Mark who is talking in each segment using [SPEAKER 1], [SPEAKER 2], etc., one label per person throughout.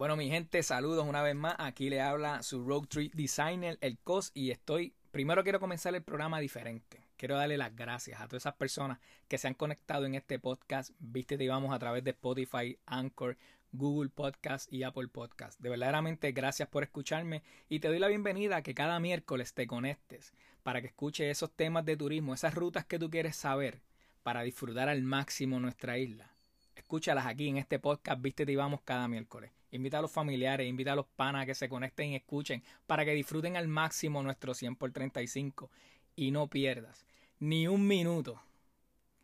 [SPEAKER 1] Bueno, mi gente, saludos una vez más. Aquí le habla su Road Trip Designer, el COS, y estoy. Primero quiero comenzar el programa diferente. Quiero darle las gracias a todas esas personas que se han conectado en este podcast. Viste, te vamos a través de Spotify, Anchor, Google Podcast y Apple Podcast. De verdaderamente gracias por escucharme y te doy la bienvenida a que cada miércoles te conectes para que escuches esos temas de turismo, esas rutas que tú quieres saber para disfrutar al máximo nuestra isla. Escúchalas aquí en este podcast, viste, y vamos cada miércoles. Invita a los familiares, invita a los panas a que se conecten y escuchen para que disfruten al máximo nuestro 100 por 35 y no pierdas ni un minuto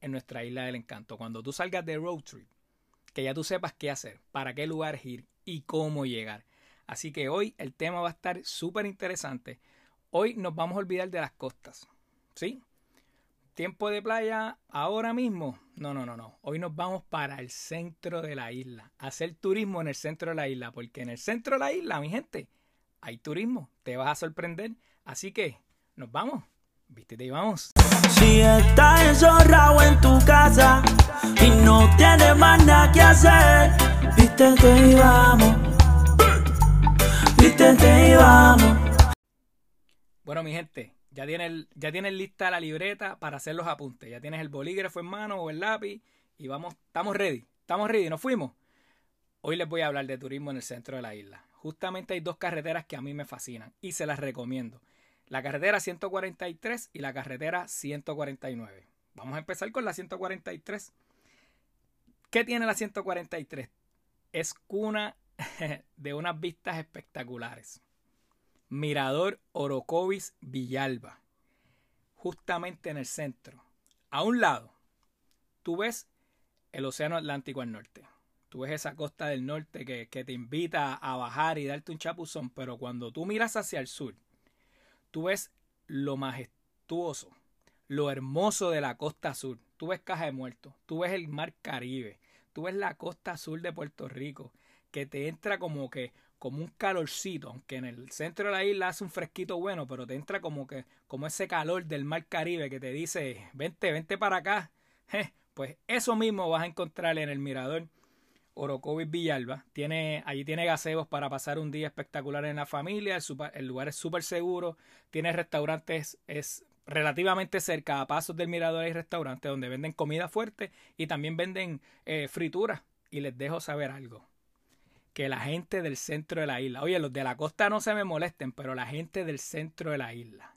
[SPEAKER 1] en nuestra isla del encanto. Cuando tú salgas de road trip, que ya tú sepas qué hacer, para qué lugares ir y cómo llegar. Así que hoy el tema va a estar súper interesante. Hoy nos vamos a olvidar de las costas. ¿Sí? Tiempo de playa ahora mismo. No, no, no, no. Hoy nos vamos para el centro de la isla. A hacer turismo en el centro de la isla. Porque en el centro de la isla, mi gente, hay turismo. Te vas a sorprender. Así que, nos vamos. Vístete y vamos.
[SPEAKER 2] Si estás encerrado en tu casa y no tienes más nada que hacer, vístete y vamos. Vístete y vamos.
[SPEAKER 1] Bueno, mi gente, ya tienes, ya tienes lista la libreta para hacer los apuntes. Ya tienes el bolígrafo en mano o el lápiz y vamos, estamos ready. Estamos ready, nos fuimos. Hoy les voy a hablar de turismo en el centro de la isla. Justamente hay dos carreteras que a mí me fascinan y se las recomiendo. La carretera 143 y la carretera 149. Vamos a empezar con la 143. ¿Qué tiene la 143? Es cuna de unas vistas espectaculares. Mirador Orocovis Villalba, justamente en el centro. A un lado, tú ves el Océano Atlántico al norte. Tú ves esa costa del norte que, que, te invita a bajar y darte un chapuzón, pero cuando tú miras hacia el sur, tú ves lo majestuoso, lo hermoso de la costa sur. Tú ves Caja de Muertos, tú ves el mar Caribe, tú ves la costa sur de Puerto Rico, que te entra como que como un calorcito, aunque en el centro de la isla hace un fresquito bueno, pero te entra como que como ese calor del mar Caribe que te dice, vente, vente para acá. pues eso mismo vas a encontrar en el mirador Orocovis Villalba. Tiene, allí tiene gazebos para pasar un día espectacular en la familia. El, lugar es súper seguro. Tiene restaurantes, es relativamente cerca, a pasos del mirador hay restaurantes donde venden comida fuerte y también venden eh, frituras. Y les dejo saber algo que la gente del centro de la isla, oye, los de la costa no se me molesten, pero la gente del centro de la isla,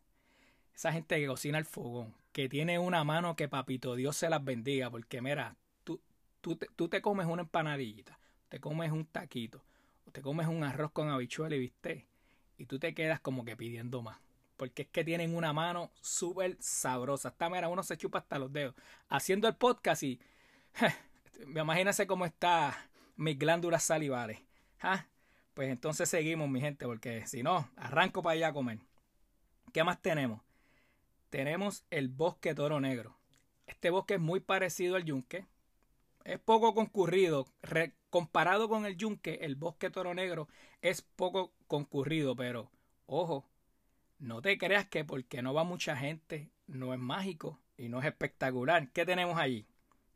[SPEAKER 1] esa gente que cocina el fogón, que tiene una mano que papito Dios se las bendiga, porque mira, tú, tú, te, tú te comes una empanadillita, te comes un taquito, te comes un arroz con habichuela y viste, y tú te quedas como que pidiendo más. Porque es que tienen una mano súper sabrosa. Esta mira, uno se chupa hasta los dedos. Haciendo el podcast y. Imagínense cómo está mis glándulas salivares. ¿Ah? Pues entonces seguimos, mi gente, porque si no, arranco para allá a comer. ¿Qué más tenemos? Tenemos el bosque toro negro. Este bosque es muy parecido al yunque. Es poco concurrido. Comparado con el yunque, el bosque toro negro es poco concurrido, pero ojo, no te creas que porque no va mucha gente no es mágico y no es espectacular. ¿Qué tenemos allí?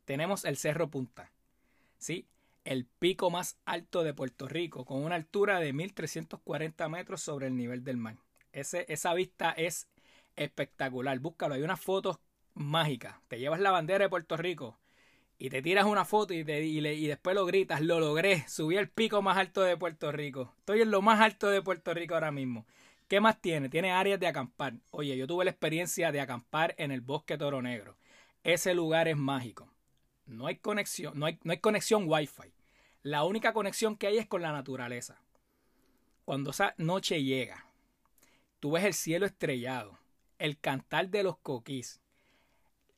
[SPEAKER 1] Tenemos el Cerro Punta. ¿Sí? El pico más alto de Puerto Rico, con una altura de 1340 metros sobre el nivel del mar. Esa vista es espectacular. Búscalo, hay unas fotos mágicas. Te llevas la bandera de Puerto Rico y te tiras una foto y, y, después lo gritas, lo logré, subí el pico más alto de Puerto Rico. Estoy en lo más alto de Puerto Rico ahora mismo. ¿Qué más tiene? Tiene áreas de acampar. Oye, yo tuve la experiencia de acampar en el bosque Toro Negro. Ese lugar es mágico. No hay conexión, no hay, no hay conexión Wi-Fi. La única conexión que hay es con la naturaleza. Cuando esa noche llega, tú ves el cielo estrellado, el cantar de los coquís,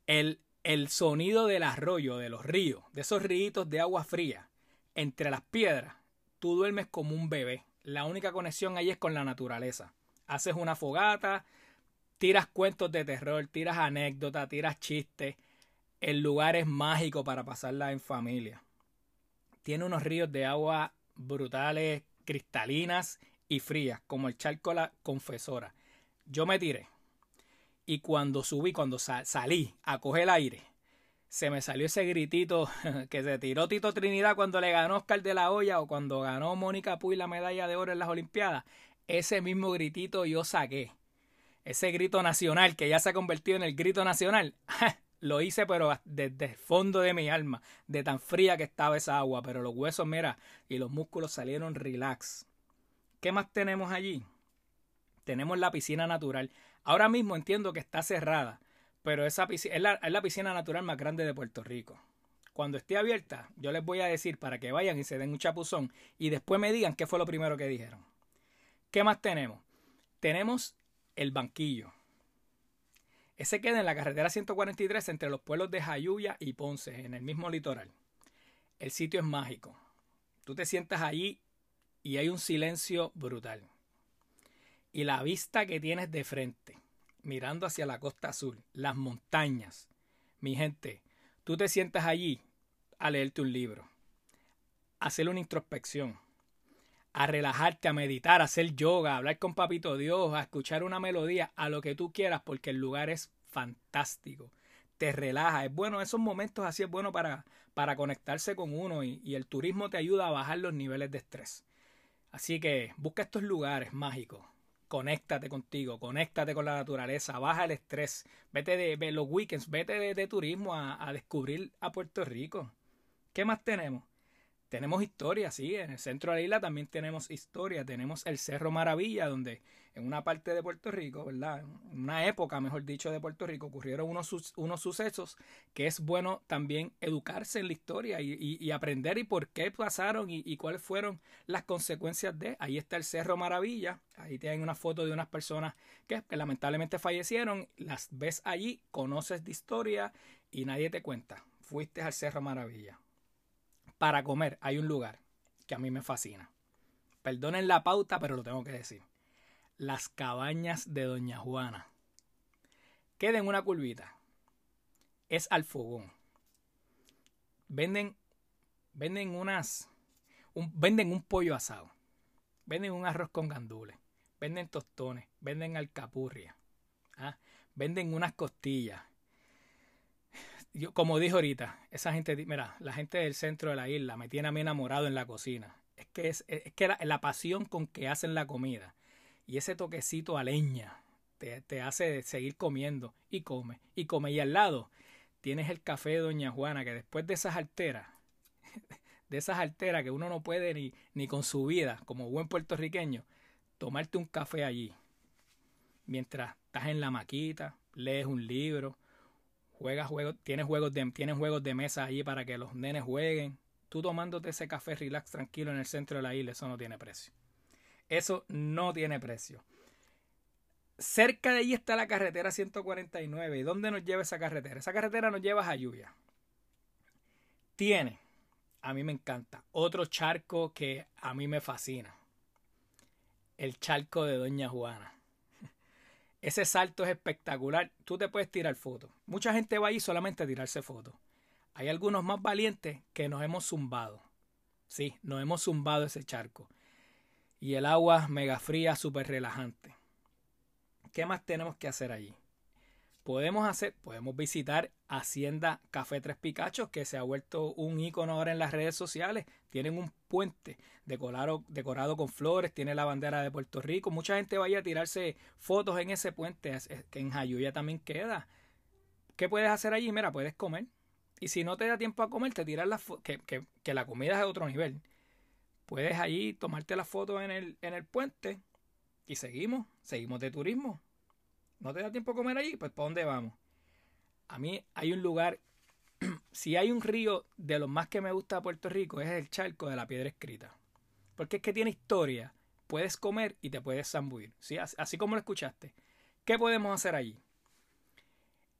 [SPEAKER 1] el, el sonido del arroyo, de los ríos, de esos ríos de agua fría, entre las piedras, tú duermes como un bebé. La única conexión ahí es con la naturaleza. Haces una fogata, tiras cuentos de terror, tiras anécdotas, tiras chistes. El lugar es mágico para pasarla en familia tiene unos ríos de agua brutales, cristalinas y frías, como el charco La Confesora. Yo me tiré y cuando subí, cuando salí a coger el aire, se me salió ese gritito que se tiró Tito Trinidad cuando le ganó Oscar de la Hoya o cuando ganó Mónica Puy la medalla de oro en las Olimpiadas. Ese mismo gritito yo saqué. Ese grito nacional que ya se ha convertido en el grito nacional. Lo hice pero desde el fondo de mi alma, de tan fría que estaba esa agua, pero los huesos, mira, y los músculos salieron relax. ¿Qué más tenemos allí? Tenemos la piscina natural. Ahora mismo entiendo que está cerrada, pero esa piscina, es, la, es la piscina natural más grande de Puerto Rico. Cuando esté abierta, yo les voy a decir para que vayan y se den un chapuzón y después me digan qué fue lo primero que dijeron. ¿Qué más tenemos? Tenemos el banquillo. Ese queda en la carretera 143 entre los pueblos de Jayuya y Ponce, en el mismo litoral. El sitio es mágico. Tú te sientas allí y hay un silencio brutal. Y la vista que tienes de frente, mirando hacia la costa azul, las montañas. Mi gente, tú te sientas allí a leerte un libro, a hacer una introspección, a relajarte, a meditar, a hacer yoga, a hablar con Papito Dios, a escuchar una melodía, a lo que tú quieras, porque el lugar es fantástico. Te relaja. Es bueno, esos momentos así es bueno para, para conectarse con uno y, el turismo te ayuda a bajar los niveles de estrés. Así que busca estos lugares mágicos. Conéctate contigo, conéctate con la naturaleza, baja el estrés, vete de, los weekends, vete de, de turismo a, a descubrir a Puerto Rico. ¿Qué más tenemos? Tenemos historia, sí, en el centro de la isla también tenemos historia, tenemos el Cerro Maravilla, donde en una parte de Puerto Rico, ¿verdad? En una época, mejor dicho, de Puerto Rico, ocurrieron unos, unos sucesos que es bueno también educarse en la historia y, y, aprender y por qué pasaron y, y, cuáles fueron las consecuencias de. Ahí está el Cerro Maravilla, ahí tienen una foto de unas personas que, que lamentablemente fallecieron, las ves allí, conoces de historia y nadie te cuenta. Fuiste al Cerro Maravilla para comer hay un lugar que a mí me fascina. Perdonen la pauta, pero lo tengo que decir. Las cabañas de Doña Juana. Queden una curvita. Es al fogón. Venden, venden unas, un, venden un pollo asado. Venden un arroz con gandules. Venden tostones. Venden alcapurria. ¿ah? Venden unas costillas como dijo ahorita, esa gente, mira, la gente del centro de la isla me tiene a mí enamorado en la cocina. Es que es, es que la, la, pasión con que hacen la comida y ese toquecito a leña te, te, hace seguir comiendo y come y come. Y al lado tienes el café de Doña Juana que después de esas alteras, de esas alteras que uno no puede ni, ni con su vida, como buen puertorriqueño, tomarte un café allí. Mientras estás en la maquita, lees un libro, juegas juegos, tienes juegos de, juegos de mesa allí para que los nenes jueguen. Tú tomándote ese café relax tranquilo en el centro de la isla, eso no tiene precio. Eso no tiene precio. Cerca de allí está la carretera 149. ¿Y dónde nos lleva esa carretera? Esa carretera nos lleva a Jayuya. Tiene, a mí me encanta, otro charco que a mí me fascina. El charco de Doña Juana. Ese salto es espectacular. Tú te puedes tirar fotos. Mucha gente va ahí solamente a tirarse fotos. Hay algunos más valientes que nos hemos zumbado. Sí, nos hemos zumbado ese charco. Y el agua mega fría, súper relajante. ¿Qué más tenemos que hacer allí? Podemos hacer, podemos visitar Hacienda Café Tres Picachos, que se ha vuelto un icono ahora en las redes sociales. Tienen un puente decorado, decorado con flores, tiene la bandera de Puerto Rico. Mucha gente vaya a tirarse fotos en ese puente, que en Jayuya también queda. ¿Qué puedes hacer allí? Mira, puedes comer. Y si no te da tiempo a comer, te tiras la que, que, que, la comida es de otro nivel. Puedes allí tomarte la foto en el, en el puente y seguimos, seguimos de turismo no te da tiempo a comer allí, pues ¿para dónde vamos? A mí hay un lugar, si hay un río de los más que me gusta de Puerto Rico, es el charco de la piedra escrita. Porque es que tiene historia, puedes comer y te puedes zambuir, ¿sí? así como lo escuchaste. ¿Qué podemos hacer allí?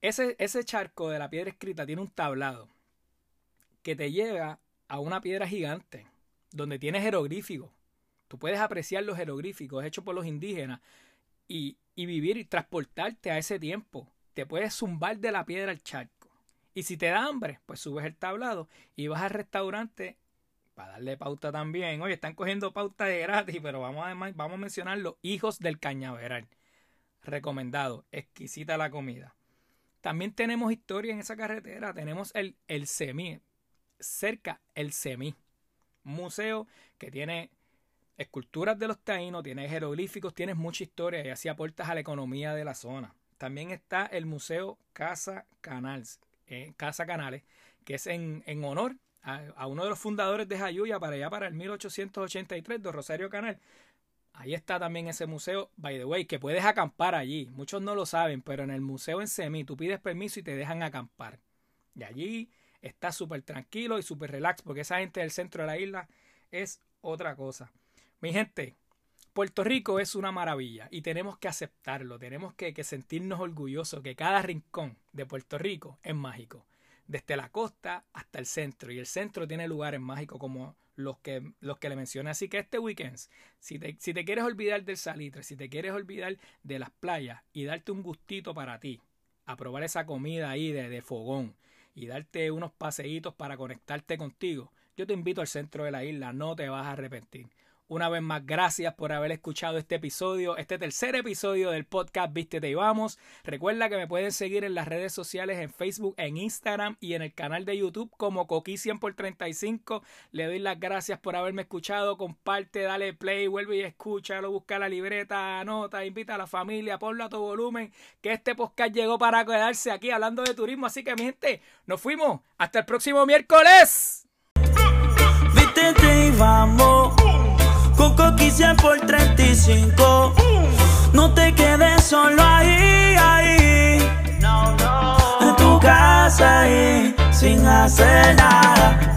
[SPEAKER 1] Ese, ese charco de la piedra escrita tiene un tablado que te lleva a una piedra gigante, donde tienes jeroglíficos. Tú puedes apreciar los jeroglíficos hechos por los indígenas y, y vivir y transportarte a ese tiempo. Te puedes zumbar de la piedra al charco. Y si te da hambre, pues subes el tablado y vas al restaurante para darle pauta también. Oye, están cogiendo pauta de gratis, pero vamos a, vamos a mencionar los hijos del cañaveral. Recomendado, exquisita la comida. También tenemos historia en esa carretera. Tenemos el, el SEMI, cerca el SEMI, museo que tiene esculturas de los taínos, tiene jeroglíficos, tiene mucha historia y así aportas a la economía de la zona. También está el Museo Casa Canales, eh, Casa Canales, que es en, en honor a, uno de los fundadores de Jayuya para allá para el 1883, de Rosario Canal. Ahí está también ese museo, by the way, que puedes acampar allí. Muchos no lo saben, pero en el museo en Semi tú pides permiso y te dejan acampar. Y allí está súper tranquilo y súper relax, porque esa gente del centro de la isla es otra cosa. Mi gente, Puerto Rico es una maravilla y tenemos que aceptarlo, tenemos que, sentirnos orgullosos que cada rincón de Puerto Rico es mágico desde la costa hasta el centro. Y el centro tiene lugares mágicos como los que, los que le mencioné. Así que este weekend, si te, si te quieres olvidar del salitre, si te quieres olvidar de las playas y darte un gustito para ti, a probar esa comida ahí de, de fogón y darte unos paseitos para conectarte contigo, yo te invito al centro de la isla, no te vas a arrepentir. Una vez más, gracias por haber escuchado este episodio, este tercer episodio del podcast Vístete y Vamos. Recuerda que me pueden seguir en las redes sociales, en Facebook, en Instagram y en el canal de YouTube como Coqui100 por 35. Le doy las gracias por haberme escuchado. Comparte, dale play, vuelve y escúchalo, busca la libreta, anota, invita a la familia, ponlo a tu volumen, que este podcast llegó para quedarse aquí hablando de turismo. Así que, mi gente, nos fuimos. Hasta el próximo miércoles.
[SPEAKER 2] Vístete y vamos. Coco quise por 35. No te quedes solo ahí, ahí. En tu casa ahí, sin hacer nada.